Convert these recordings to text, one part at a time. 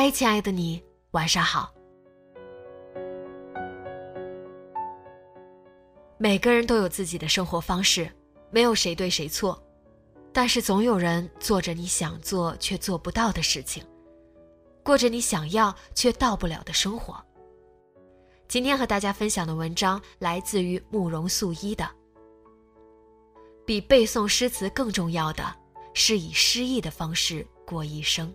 嗨，亲爱的你，晚上好。每个人都有自己的生活方式，没有谁对谁错，但是总有人做着你想做却做不到的事情，过着你想要却到不了的生活。今天和大家分享的文章来自于慕容素一的。比背诵诗词更重要的是以诗意的方式过一生。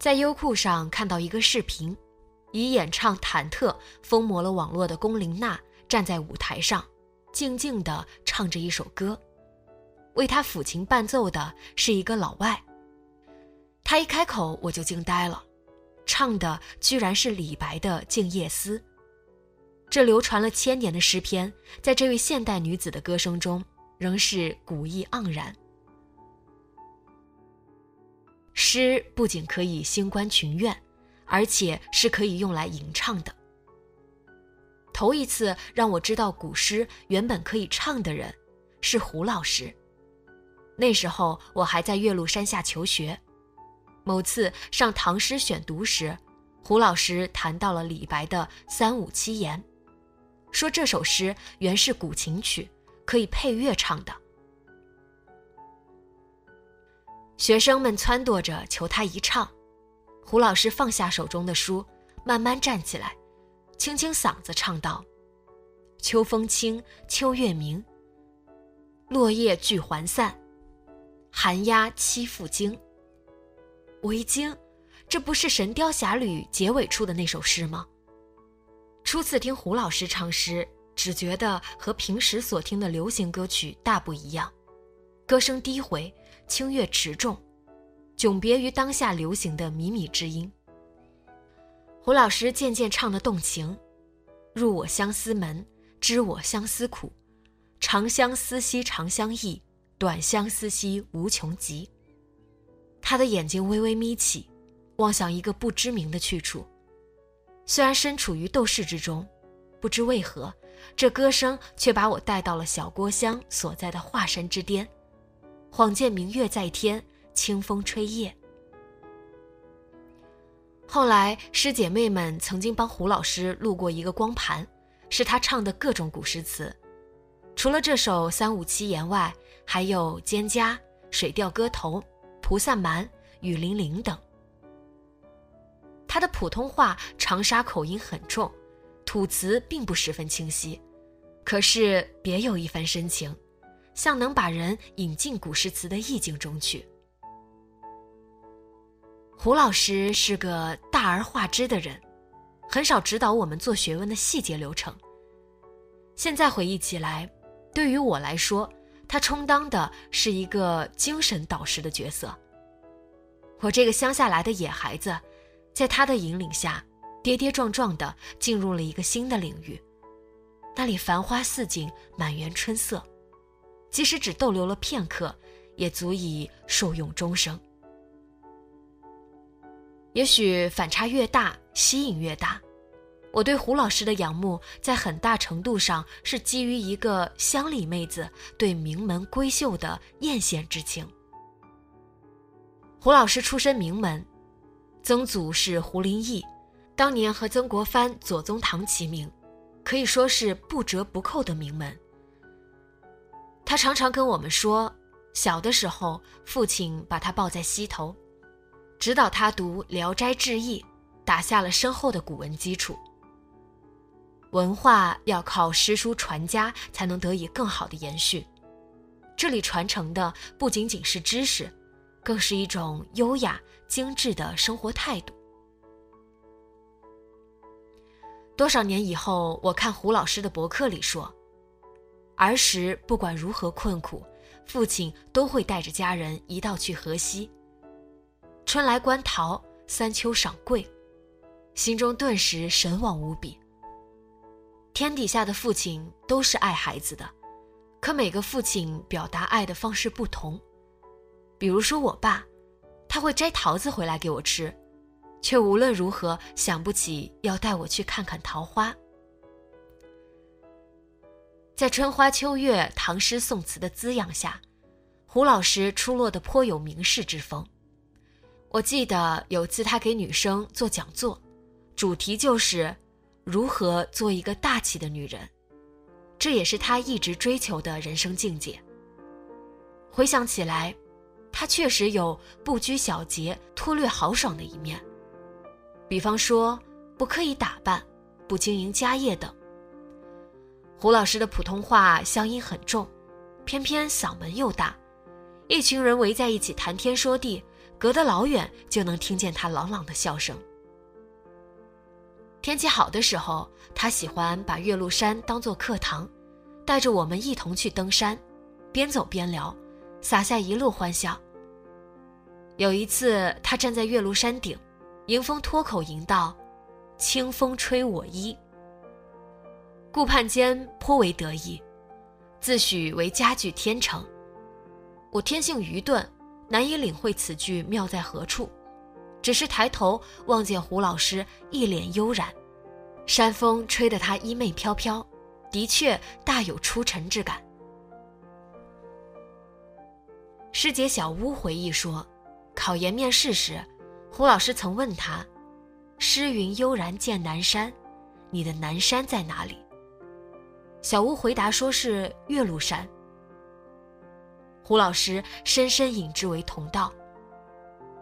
在优酷上看到一个视频，以演唱《忐忑》疯魔了网络的龚琳娜站在舞台上，静静地唱着一首歌，为她抚琴伴奏的是一个老外。他一开口我就惊呆了，唱的居然是李白的《静夜思》。这流传了千年的诗篇，在这位现代女子的歌声中，仍是古意盎然。诗不仅可以兴观群怨，而且是可以用来吟唱的。头一次让我知道古诗原本可以唱的人，是胡老师。那时候我还在岳麓山下求学，某次上唐诗选读时，胡老师谈到了李白的《三五七言》，说这首诗原是古琴曲，可以配乐唱的。学生们撺掇着求他一唱，胡老师放下手中的书，慢慢站起来，清清嗓子唱道：“秋风清，秋月明。落叶聚还散，寒鸦栖复惊。”我一惊，这不是《神雕侠侣》结尾处的那首诗吗？初次听胡老师唱诗，只觉得和平时所听的流行歌曲大不一样，歌声低回。清越持重，迥别于当下流行的靡靡之音。胡老师渐渐唱得动情，入我相思门，知我相思苦，长相思兮长相忆，短相思兮无穷极。他的眼睛微微眯起，望向一个不知名的去处。虽然身处于斗室之中，不知为何，这歌声却把我带到了小郭襄所在的华山之巅。恍见明月在天，清风吹叶。后来师姐妹们曾经帮胡老师录过一个光盘，是他唱的各种古诗词，除了这首《三五七言》外，还有《蒹葭》《水调歌头》《蒲扇蛮》《雨霖铃》等。他的普通话长沙口音很重，吐词并不十分清晰，可是别有一番深情。像能把人引进古诗词的意境中去。胡老师是个大而化之的人，很少指导我们做学问的细节流程。现在回忆起来，对于我来说，他充当的是一个精神导师的角色。我这个乡下来的野孩子，在他的引领下，跌跌撞撞地进入了一个新的领域，那里繁花似锦，满园春色。即使只逗留了片刻，也足以受用终生。也许反差越大，吸引越大。我对胡老师的仰慕，在很大程度上是基于一个乡里妹子对名门闺秀的艳羡之情。胡老师出身名门，曾祖是胡林翼，当年和曾国藩、左宗棠齐名，可以说是不折不扣的名门。他常常跟我们说，小的时候父亲把他抱在膝头，指导他读《聊斋志异》，打下了深厚的古文基础。文化要靠诗书传家才能得以更好的延续，这里传承的不仅仅是知识，更是一种优雅精致的生活态度。多少年以后，我看胡老师的博客里说，儿时不管如何困苦，父亲都会带着家人一道去河西。春来观桃，三秋赏桂，心中顿时神往无比。天底下的父亲都是爱孩子的，可每个父亲表达爱的方式不同。比如说我爸，他会摘桃子回来给我吃，却无论如何想不起要带我去看看桃花。在春花秋月、唐诗宋词的滋养下，胡老师出落得颇有名士之风。我记得有次他给女生做讲座，主题就是。如何做一个大气的女人，这也是他一直追求的人生境界。回想起来，他确实有不拘小节、脱略豪爽的一面，比方说不刻意打扮、不经营家业等。胡老师的普通话乡音很重，偏偏嗓门又大，一群人围在一起谈天说地，隔得老远就能听见他朗朗的笑声。天气好的时候，他喜欢把岳麓山当作课堂，带着我们一同去登山，边走边聊，洒下一路欢笑。有一次，他站在岳麓山顶，迎风脱口吟道：“清风吹我衣。”顾盼间颇为得意，自诩为佳句天成。我天性愚钝，难以领会此句妙在何处。只是抬头望见胡老师一脸悠然，山风吹得他衣袂飘飘，的确大有出尘之感。师姐小屋回忆说，考研面试时，胡老师曾问他：“诗云悠然见南山，你的南山在哪里？”小吴回答说是岳麓山。胡老师深深引之为同道。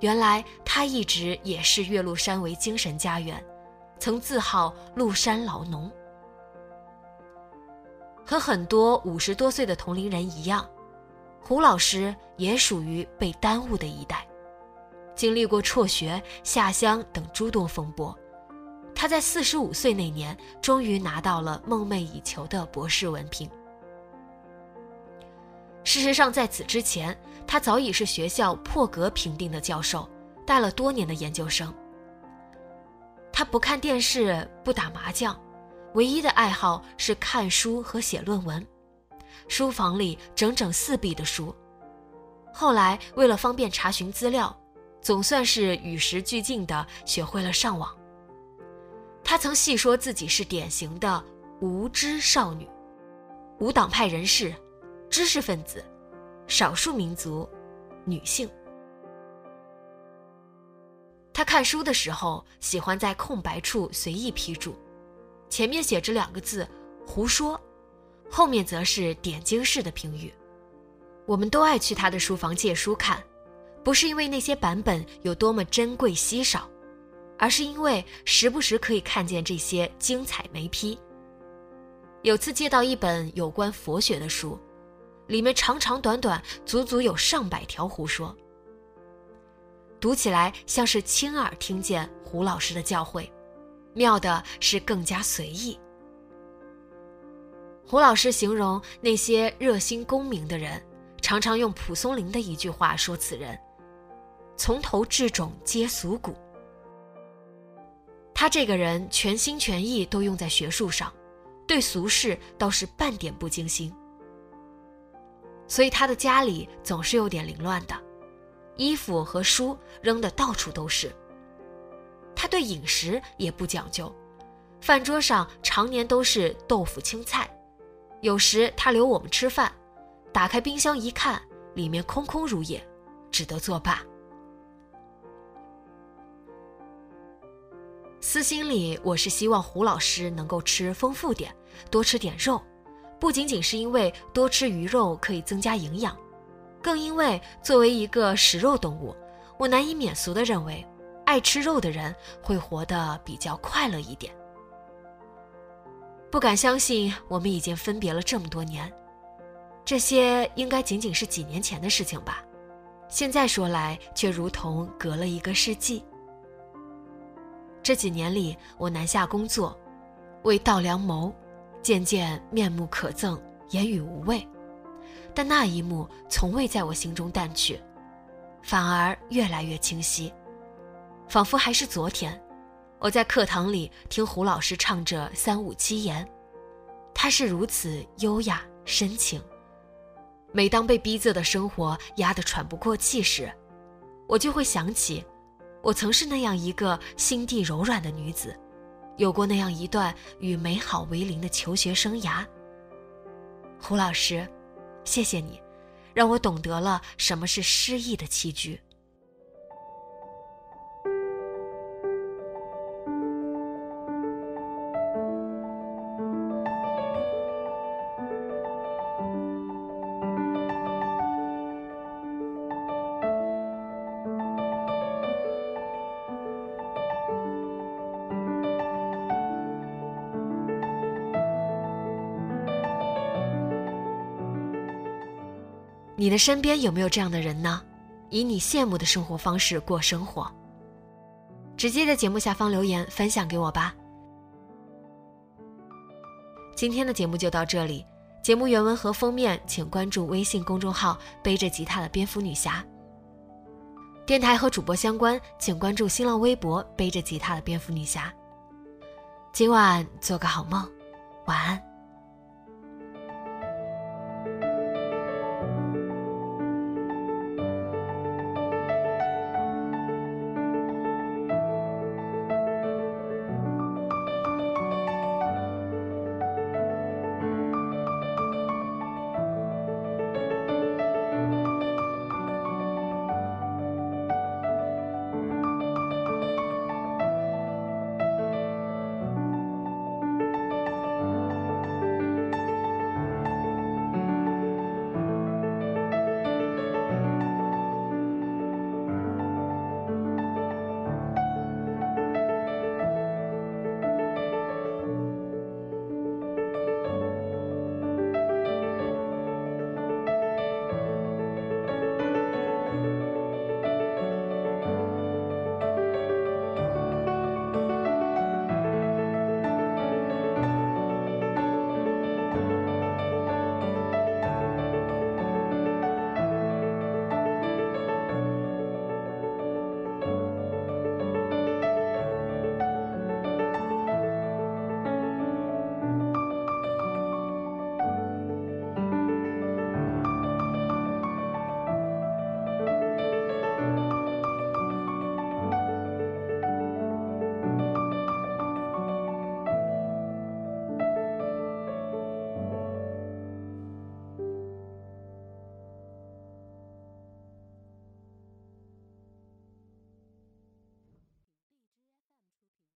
原来他一直也视岳麓山为精神家园，曾自号“麓山老农”。和很多五十多岁的同龄人一样，胡老师也属于被耽误的一代，经历过辍学、下乡等诸多风波。他在四十五岁那年，终于拿到了梦寐以求的博士文凭。事实上，在此之前，他早已是学校破格评定的教授，带了多年的研究生。他不看电视，不打麻将，唯一的爱好是看书和写论文。书房里整整四壁的书。后来，为了方便查询资料，总算是与时俱进的学会了上网。他曾细说自己是典型的无知少女，无党派人士。知识分子，少数民族，女性。他看书的时候喜欢在空白处随意批注，前面写着两个字“胡说”，后面则是点睛式的评语。我们都爱去他的书房借书看，不是因为那些版本有多么珍贵稀少，而是因为时不时可以看见这些精彩眉批。有次借到一本有关佛学的书。里面长长短短，足足有上百条胡说。读起来像是亲耳听见胡老师的教诲，妙的是更加随意。胡老师形容那些热心公明的人，常常用蒲松龄的一句话说此人：“从头至踵皆俗骨。”他这个人全心全意都用在学术上，对俗事倒是半点不精心。所以他的家里总是有点凌乱的，衣服和书扔的到处都是。他对饮食也不讲究，饭桌上常年都是豆腐青菜，有时他留我们吃饭，打开冰箱一看，里面空空如也，只得作罢。私心里，我是希望胡老师能够吃丰富点，多吃点肉。不仅仅是因为多吃鱼肉可以增加营养，更因为作为一个食肉动物，我难以免俗的认为，爱吃肉的人会活得比较快乐一点。不敢相信我们已经分别了这么多年，这些应该仅仅是几年前的事情吧？现在说来，却如同隔了一个世纪。这几年里，我南下工作，为稻粱谋。渐渐面目可憎，言语无味，但那一幕从未在我心中淡去，反而越来越清晰，仿佛还是昨天，我在课堂里听胡老师唱着三五七言，他是如此优雅深情。每当被逼仄的生活压得喘不过气时，我就会想起，我曾是那样一个心地柔软的女子。有过那样一段与美好为邻的求学生涯，胡老师，谢谢你，让我懂得了什么是诗意的栖居。你的身边有没有这样的人呢？以你羡慕的生活方式过生活。直接在节目下方留言分享给我吧。今天的节目就到这里，节目原文和封面请关注微信公众号“背着吉他的蝙蝠女侠”。电台和主播相关，请关注新浪微博“背着吉他的蝙蝠女侠”。今晚做个好梦，晚安。